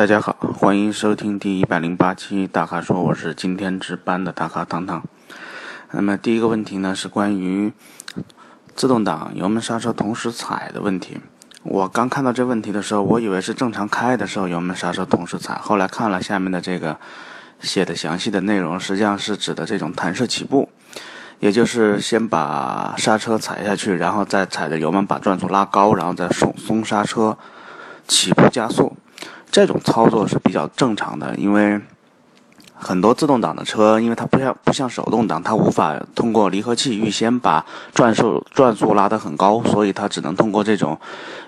大家好，欢迎收听第一百零八期大咖说，我是今天值班的大咖糖糖。那么第一个问题呢是关于自动挡油门刹车同时踩的问题。我刚看到这问题的时候，我以为是正常开的时候油门刹车同时踩，后来看了下面的这个写的详细的内容，实际上是指的这种弹射起步，也就是先把刹车踩下去，然后再踩着油门把转速拉高，然后再松松刹车起步加速。这种操作是比较正常的，因为很多自动挡的车，因为它不像不像手动挡，它无法通过离合器预先把转速转速拉得很高，所以它只能通过这种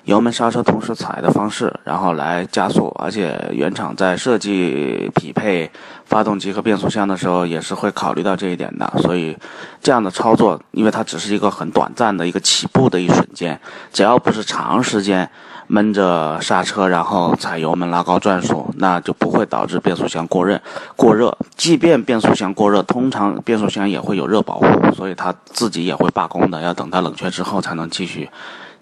油门刹车同时踩的方式，然后来加速。而且原厂在设计匹配发动机和变速箱的时候，也是会考虑到这一点的。所以这样的操作，因为它只是一个很短暂的一个起步的一瞬间，只要不是长时间。闷着刹车，然后踩油门拉高转速，那就不会导致变速箱过热。过热，即便变速箱过热，通常变速箱也会有热保护，所以它自己也会罢工的，要等它冷却之后才能继续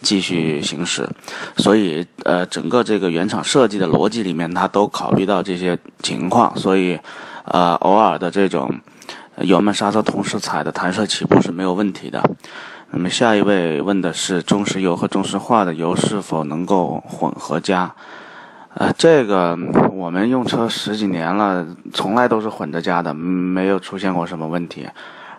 继续行驶。所以，呃，整个这个原厂设计的逻辑里面，它都考虑到这些情况，所以，呃，偶尔的这种油门刹车同时踩的弹射起步是没有问题的。那么下一位问的是中石油和中石化的油是否能够混合加？呃，这个我们用车十几年了，从来都是混着加的，没有出现过什么问题，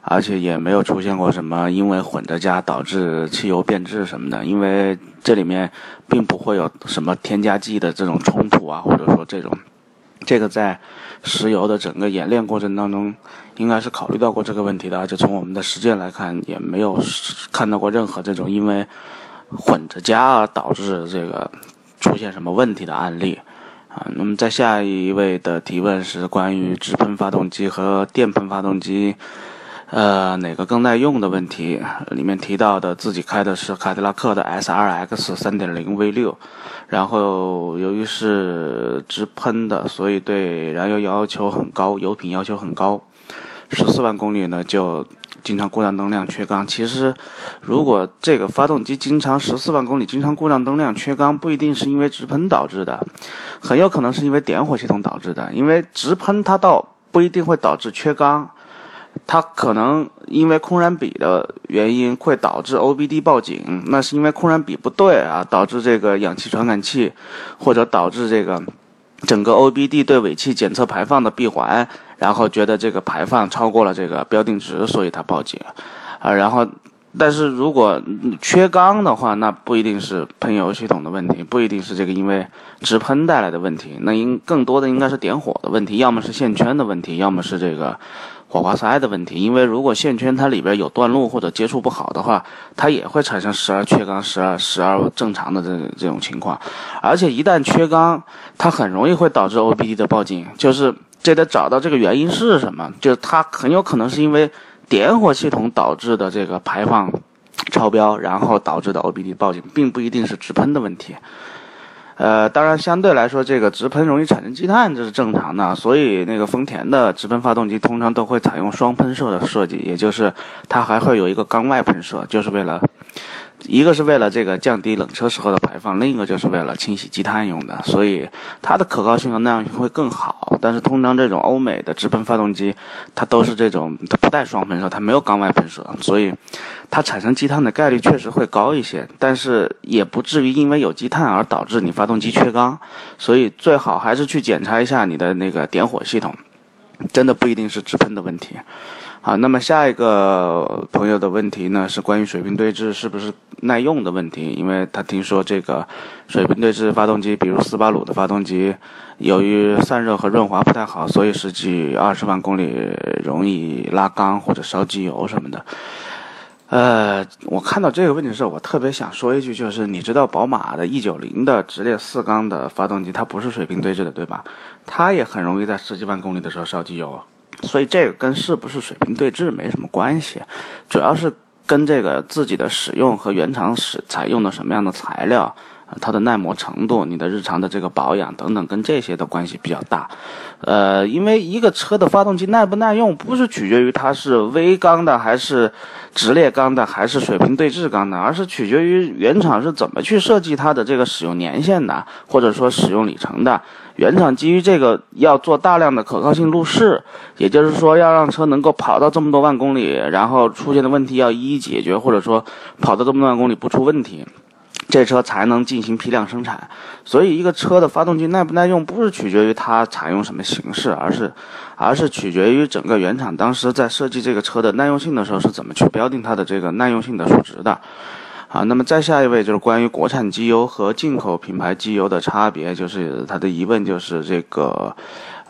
而且也没有出现过什么因为混着加导致汽油变质什么的，因为这里面并不会有什么添加剂的这种冲突啊，或者说这种。这个在石油的整个演练过程当中，应该是考虑到过这个问题的，而且从我们的实践来看，也没有看到过任何这种因为混着加而导致这个出现什么问题的案例啊。那么在下一位的提问是关于直喷发动机和电喷发动机。呃，哪个更耐用的问题？里面提到的自己开的是凯迪拉克的 S R X 3.0 V 六，然后由于是直喷的，所以对燃油要求很高，油品要求很高。十四万公里呢，就经常故障灯亮缺缸。其实，如果这个发动机经常十四万公里经常故障灯亮缺缸，不一定是因为直喷导致的，很有可能是因为点火系统导致的。因为直喷它倒不一定会导致缺缸。它可能因为空燃比的原因会导致 OBD 报警，那是因为空燃比不对啊，导致这个氧气传感器，或者导致这个整个 OBD 对尾气检测排放的闭环，然后觉得这个排放超过了这个标定值，所以它报警，啊，然后，但是如果缺缸的话，那不一定是喷油系统的问题，不一定是这个因为直喷带来的问题，那应更多的应该是点火的问题，要么是线圈的问题，要么是这个。火花塞的问题，因为如果线圈它里边有断路或者接触不好的话，它也会产生十二缺缸、十二十二正常的这这种情况。而且一旦缺缸，它很容易会导致 OBD 的报警，就是这得找到这个原因是什么，就是它很有可能是因为点火系统导致的这个排放超标，然后导致的 OBD 报警，并不一定是直喷的问题。呃，当然，相对来说，这个直喷容易产生积碳，这是正常的。所以，那个丰田的直喷发动机通常都会采用双喷射的设计，也就是它还会有一个缸外喷射，就是为了。一个是为了这个降低冷车时候的排放，另一个就是为了清洗积碳用的，所以它的可靠性和耐用性会更好。但是通常这种欧美的直喷发动机，它都是这种它不带双喷射，它没有缸外喷射，所以它产生积碳的概率确实会高一些，但是也不至于因为有积碳而导致你发动机缺缸。所以最好还是去检查一下你的那个点火系统，真的不一定是直喷的问题。好，那么下一个朋友的问题呢，是关于水平对置是不是耐用的问题。因为他听说这个水平对置发动机，比如斯巴鲁的发动机，由于散热和润滑不太好，所以十几二十万公里容易拉缸或者烧机油什么的。呃，我看到这个问题的时候，我特别想说一句，就是你知道宝马的 E 九零的直列四缸的发动机，它不是水平对置的，对吧？它也很容易在十几万公里的时候烧机油。所以这个跟是不是水平对峙没什么关系，主要是跟这个自己的使用和原厂使采用的什么样的材料，它的耐磨程度、你的日常的这个保养等等，跟这些的关系比较大。呃，因为一个车的发动机耐不耐用，不是取决于它是微缸的还是直列缸的还是水平对置缸的，而是取决于原厂是怎么去设计它的这个使用年限的，或者说使用里程的。原厂基于这个要做大量的可靠性路试，也就是说要让车能够跑到这么多万公里，然后出现的问题要一一解决，或者说跑到这么多万公里不出问题。这车才能进行批量生产，所以一个车的发动机耐不耐用，不是取决于它采用什么形式，而是，而是取决于整个原厂当时在设计这个车的耐用性的时候是怎么去标定它的这个耐用性的数值的。好，那么再下一位就是关于国产机油和进口品牌机油的差别，就是他的疑问就是这个。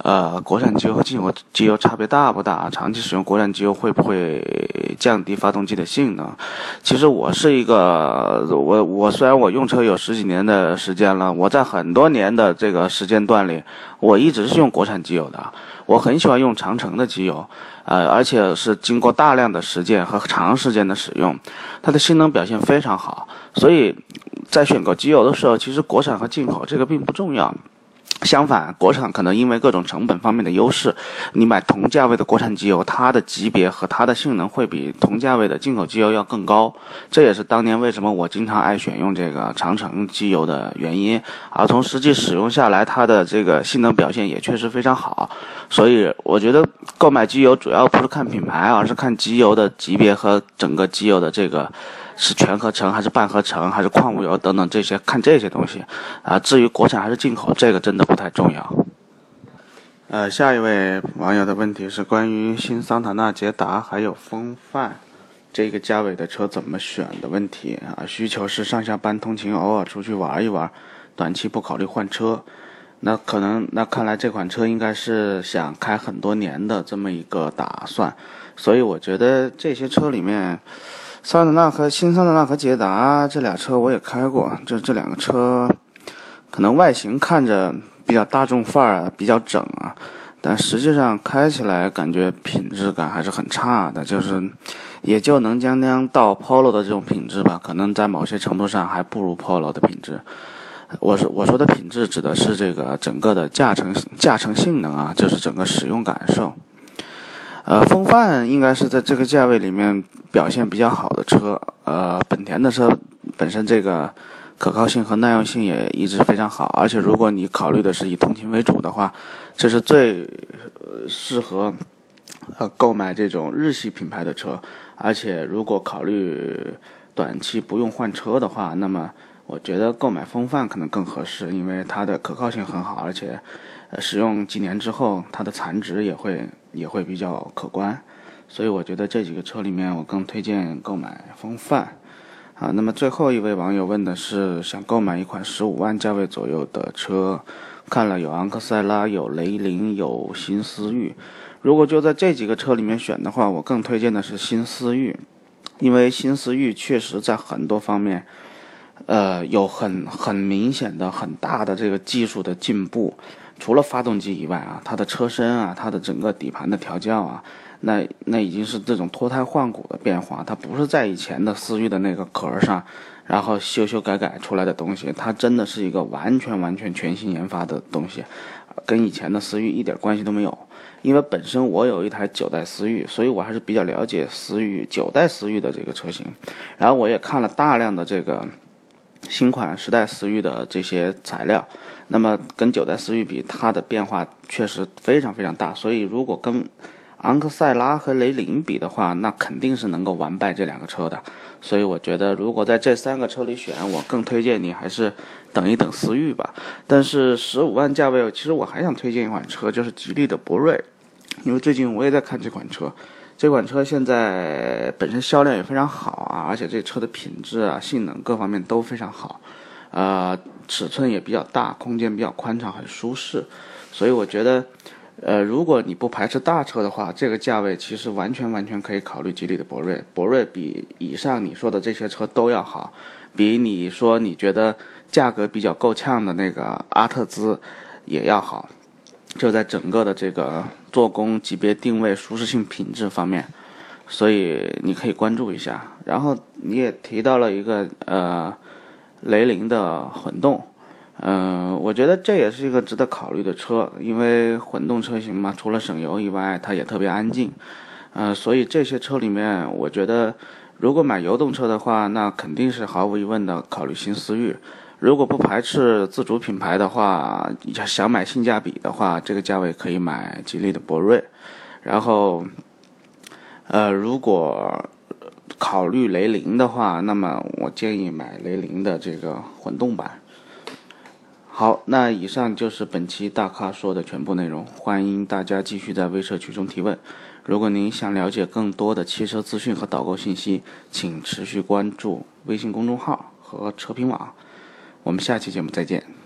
呃，国产机油和进口机油差别大不大？长期使用国产机油会不会降低发动机的性能？其实我是一个，我我虽然我用车有十几年的时间了，我在很多年的这个时间段里，我一直是用国产机油的。我很喜欢用长城的机油，呃，而且是经过大量的实践和长时间的使用，它的性能表现非常好。所以在选购机油的时候，其实国产和进口这个并不重要。相反，国产可能因为各种成本方面的优势，你买同价位的国产机油，它的级别和它的性能会比同价位的进口机油要更高。这也是当年为什么我经常爱选用这个长城机油的原因。而从实际使用下来，它的这个性能表现也确实非常好。所以，我觉得购买机油主要不是看品牌，而是看机油的级别和整个机油的这个。是全合成还是半合成还是矿物油等等这些看这些东西，啊，至于国产还是进口，这个真的不太重要。呃，下一位网友的问题是关于新桑塔纳、捷达还有风范这个价位的车怎么选的问题啊？需求是上下班通勤，偶尔出去玩一玩，短期不考虑换车。那可能那看来这款车应该是想开很多年的这么一个打算，所以我觉得这些车里面。桑塔纳和新桑塔纳和捷达这俩车我也开过，就这两个车，可能外形看着比较大众范儿啊，比较整啊，但实际上开起来感觉品质感还是很差的，就是也就能将将到 Polo 的这种品质吧，可能在某些程度上还不如 Polo 的品质。我说我说的品质指的是这个整个的驾乘驾乘性能啊，就是整个使用感受。呃，风范应该是在这个价位里面表现比较好的车。呃，本田的车本身这个可靠性和耐用性也一直非常好，而且如果你考虑的是以通勤为主的话，这是最适合呃购买这种日系品牌的车。而且如果考虑短期不用换车的话，那么我觉得购买风范可能更合适，因为它的可靠性很好，而且。呃，使用几年之后，它的残值也会也会比较可观，所以我觉得这几个车里面，我更推荐购买风范。啊，那么最后一位网友问的是，想购买一款十五万价位左右的车，看了有昂克赛拉，有雷凌，有新思域。如果就在这几个车里面选的话，我更推荐的是新思域，因为新思域确实在很多方面，呃，有很很明显的很大的这个技术的进步。除了发动机以外啊，它的车身啊，它的整个底盘的调教啊，那那已经是这种脱胎换骨的变化。它不是在以前的思域的那个壳上，然后修修改改出来的东西，它真的是一个完全完全全新研发的东西，跟以前的思域一点关系都没有。因为本身我有一台九代思域，所以我还是比较了解思域九代思域的这个车型。然后我也看了大量的这个新款十代思域的这些材料。那么跟九代思域比，它的变化确实非常非常大。所以如果跟昂克赛拉和雷凌比的话，那肯定是能够完败这两个车的。所以我觉得，如果在这三个车里选，我更推荐你还是等一等思域吧。但是十五万价位，其实我还想推荐一款车，就是吉利的博瑞，因为最近我也在看这款车。这款车现在本身销量也非常好啊，而且这车的品质啊、性能各方面都非常好。呃，尺寸也比较大，空间比较宽敞，很舒适，所以我觉得，呃，如果你不排斥大车的话，这个价位其实完全完全可以考虑吉利的博瑞。博瑞比以上你说的这些车都要好，比你说你觉得价格比较够呛的那个阿特兹也要好，就在整个的这个做工、级别、定位、舒适性、品质方面，所以你可以关注一下。然后你也提到了一个呃。雷凌的混动。嗯，我觉得这也是一个值得考虑的车，因为混动车型嘛，除了省油以外，它也特别安静。嗯，所以这些车里面，我觉得如果买油动车的话，那肯定是毫无疑问的考虑新思域。如果不排斥自主品牌的话，想买性价比的话，这个价位可以买吉利的博瑞。然后，呃，如果考虑雷凌的话，那么我建议买雷凌的这个混动版。好，那以上就是本期大咖说的全部内容。欢迎大家继续在微社区中提问。如果您想了解更多的汽车资讯和导购信息，请持续关注微信公众号和车评网。我们下期节目再见。